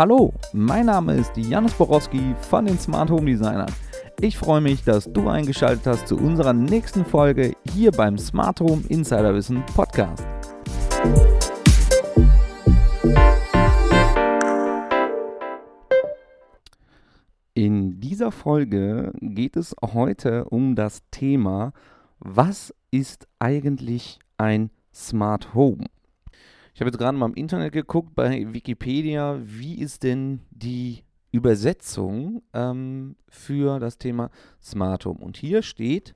Hallo, mein Name ist Janusz Borowski von den Smart Home Designern. Ich freue mich, dass du eingeschaltet hast zu unserer nächsten Folge hier beim Smart Home Insider Wissen Podcast. In dieser Folge geht es heute um das Thema, was ist eigentlich ein Smart Home? Ich habe jetzt gerade mal im Internet geguckt bei Wikipedia, wie ist denn die Übersetzung ähm, für das Thema Smart Home? Und hier steht,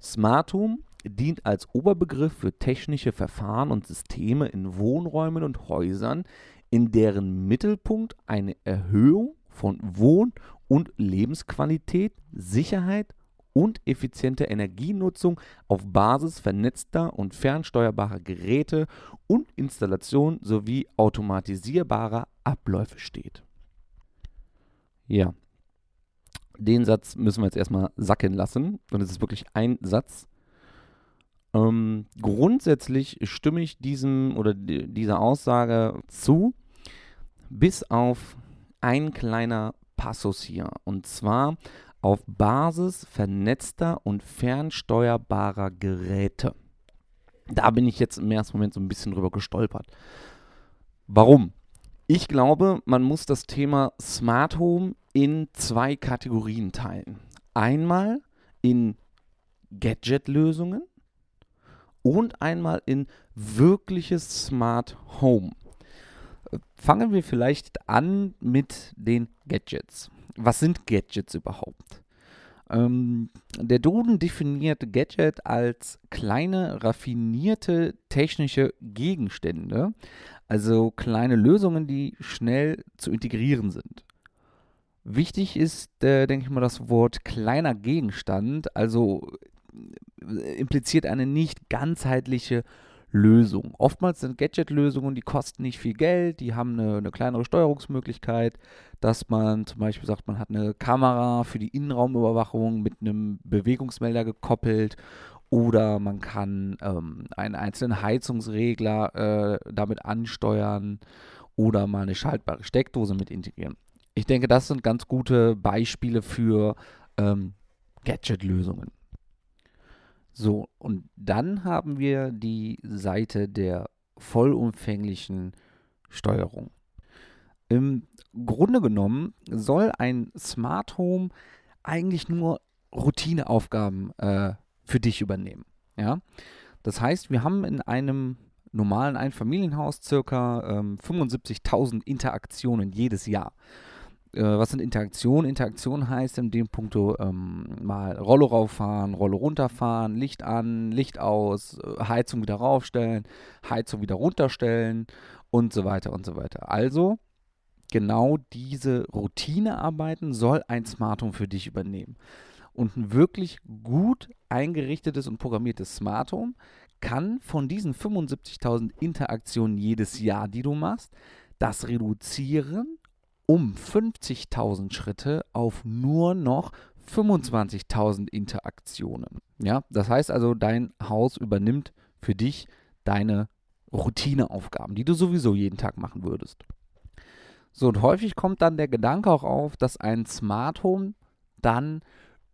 Smart Home dient als Oberbegriff für technische Verfahren und Systeme in Wohnräumen und Häusern, in deren Mittelpunkt eine Erhöhung von Wohn- und Lebensqualität, Sicherheit und effiziente Energienutzung auf Basis vernetzter und fernsteuerbarer Geräte und Installation sowie automatisierbarer Abläufe steht. Ja, den Satz müssen wir jetzt erstmal sacken lassen. Und es ist wirklich ein Satz. Ähm, grundsätzlich stimme ich diesem oder dieser Aussage zu, bis auf ein kleiner Passus hier. Und zwar auf Basis vernetzter und fernsteuerbarer Geräte. Da bin ich jetzt im ersten Moment so ein bisschen drüber gestolpert. Warum? Ich glaube, man muss das Thema Smart Home in zwei Kategorien teilen. Einmal in Gadget-Lösungen und einmal in wirkliches Smart Home. Fangen wir vielleicht an mit den Gadgets. Was sind Gadgets überhaupt? Ähm, der Duden definiert Gadget als kleine, raffinierte technische Gegenstände, also kleine Lösungen, die schnell zu integrieren sind. Wichtig ist, äh, denke ich mal, das Wort kleiner Gegenstand, also äh, impliziert eine nicht ganzheitliche Lösung. Oftmals sind Gadget-Lösungen, die kosten nicht viel Geld, die haben eine, eine, kleinere Steuerungsmöglichkeit, dass man zum Beispiel sagt, man hat eine Kamera für die Innenraumüberwachung mit einem Bewegungsmelder gekoppelt oder man kann ähm, einen einzelnen Heizungsregler äh, damit ansteuern oder mal eine schaltbare Steckdose mit integrieren. Ich denke, das sind ganz gute Beispiele für ähm, Gadget-Lösungen. So, und dann haben wir die Seite der vollumfänglichen Steuerung. Im Grunde genommen soll ein Smart Home eigentlich nur Routineaufgaben äh, für dich übernehmen. Ja? Das heißt, wir haben in einem normalen Einfamilienhaus circa ähm, 75.000 Interaktionen jedes Jahr äh, was sind Interaktionen? Interaktion heißt in dem Punkt ähm, mal Rolle rauffahren, Rolle runterfahren, Licht an, Licht aus, äh, Heizung wieder raufstellen, Heizung wieder runterstellen und so weiter und so weiter. Also genau diese Routinearbeiten soll ein Smart Home für dich übernehmen. Und ein wirklich gut eingerichtetes und programmiertes Smart Home kann von diesen 75.000 Interaktionen jedes Jahr, die du machst, das reduzieren um 50.000 Schritte auf nur noch 25.000 Interaktionen. Ja, das heißt also, dein Haus übernimmt für dich deine Routineaufgaben, die du sowieso jeden Tag machen würdest. So, und häufig kommt dann der Gedanke auch auf, dass ein Smart Home dann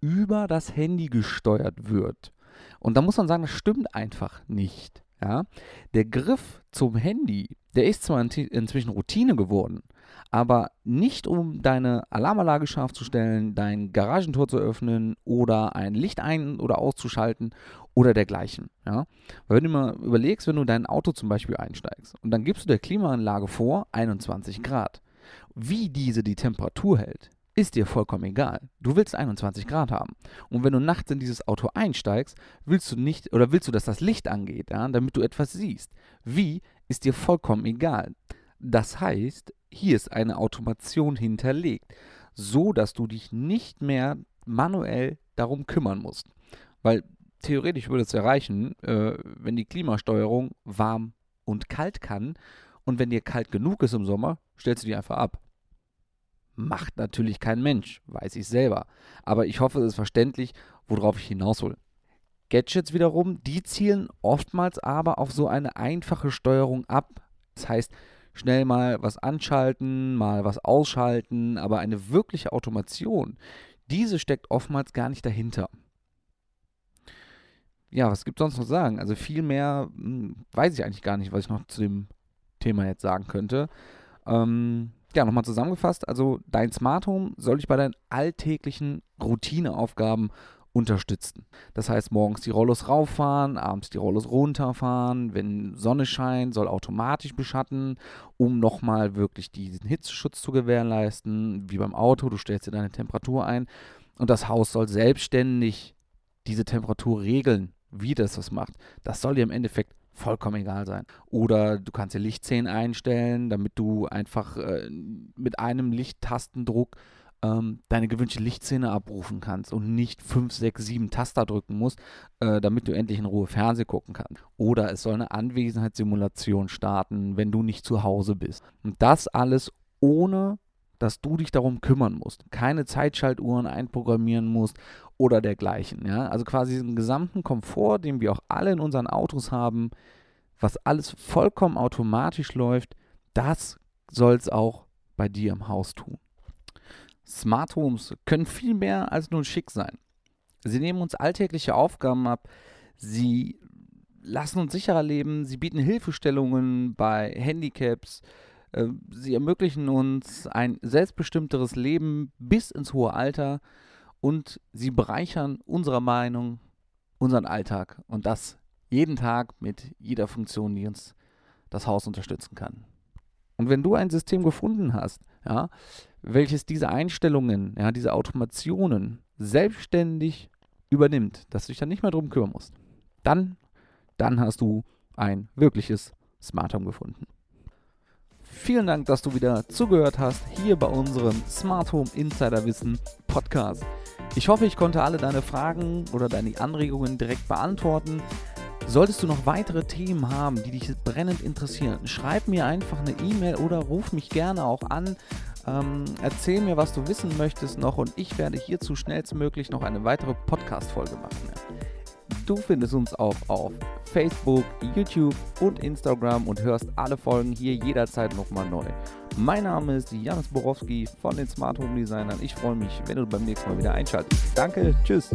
über das Handy gesteuert wird. Und da muss man sagen, das stimmt einfach nicht. Ja? Der Griff zum Handy, der ist zwar inzwischen Routine geworden, aber nicht um deine Alarmanlage scharf zu stellen, dein Garagentor zu öffnen oder ein Licht ein- oder auszuschalten oder dergleichen. Ja? Wenn du mal überlegst, wenn du dein Auto zum Beispiel einsteigst und dann gibst du der Klimaanlage vor 21 Grad, wie diese die Temperatur hält, ist dir vollkommen egal. Du willst 21 Grad haben. Und wenn du nachts in dieses Auto einsteigst, willst du nicht oder willst du, dass das Licht angeht, ja, damit du etwas siehst. Wie ist dir vollkommen egal. Das heißt, hier ist eine Automation hinterlegt, so dass du dich nicht mehr manuell darum kümmern musst. Weil theoretisch würde es erreichen, äh, wenn die Klimasteuerung warm und kalt kann und wenn dir kalt genug ist im Sommer, stellst du die einfach ab. Macht natürlich kein Mensch, weiß ich selber. Aber ich hoffe, es ist verständlich, worauf ich hinaus will. Gadgets wiederum, die zielen oftmals aber auf so eine einfache Steuerung ab. Das heißt, schnell mal was anschalten, mal was ausschalten, aber eine wirkliche Automation, diese steckt oftmals gar nicht dahinter. Ja, was gibt es sonst noch zu sagen? Also viel mehr hm, weiß ich eigentlich gar nicht, was ich noch zu dem Thema jetzt sagen könnte. Ähm, ja, nochmal zusammengefasst, also dein Smart Home soll dich bei deinen alltäglichen Routineaufgaben unterstützen. Das heißt, morgens die Rollos rauffahren, abends die Rollos runterfahren, wenn Sonne scheint, soll automatisch beschatten, um nochmal wirklich diesen Hitzeschutz zu gewährleisten, wie beim Auto, du stellst dir deine Temperatur ein und das Haus soll selbstständig diese Temperatur regeln, wie das das macht. Das soll dir im Endeffekt vollkommen egal sein. Oder du kannst dir Lichtszenen einstellen, damit du einfach äh, mit einem Lichttastendruck ähm, deine gewünschte Lichtszene abrufen kannst und nicht 5, 6, 7 Taster drücken musst, äh, damit du endlich in Ruhe Fernsehen gucken kannst. Oder es soll eine Anwesenheitssimulation starten, wenn du nicht zu Hause bist. Und das alles ohne dass du dich darum kümmern musst, keine Zeitschaltuhren einprogrammieren musst oder dergleichen. Ja? Also quasi diesen gesamten Komfort, den wir auch alle in unseren Autos haben, was alles vollkommen automatisch läuft, das soll es auch bei dir im Haus tun. Smart Homes können viel mehr als nur schick sein. Sie nehmen uns alltägliche Aufgaben ab, sie lassen uns sicherer leben, sie bieten Hilfestellungen bei Handicaps, sie ermöglichen uns ein selbstbestimmteres Leben bis ins hohe Alter und sie bereichern unserer Meinung unseren Alltag und das jeden Tag mit jeder Funktion, die uns das Haus unterstützen kann. Und wenn du ein System gefunden hast, ja, welches diese Einstellungen, ja, diese Automationen selbstständig übernimmt, dass du dich dann nicht mehr drum kümmern musst, dann, dann hast du ein wirkliches Smart Home gefunden. Vielen Dank, dass du wieder zugehört hast hier bei unserem Smart Home Insider Wissen Podcast. Ich hoffe, ich konnte alle deine Fragen oder deine Anregungen direkt beantworten. Solltest du noch weitere Themen haben, die dich brennend interessieren, schreib mir einfach eine E-Mail oder ruf mich gerne auch an. Ähm, erzähl mir, was du wissen möchtest noch und ich werde hierzu schnellstmöglich noch eine weitere Podcast-Folge machen. Du findest uns auch auf Facebook, YouTube und Instagram und hörst alle Folgen hier jederzeit nochmal neu. Mein Name ist Janis Borowski von den Smart Home Designern. Ich freue mich, wenn du beim nächsten Mal wieder einschaltest. Danke, tschüss.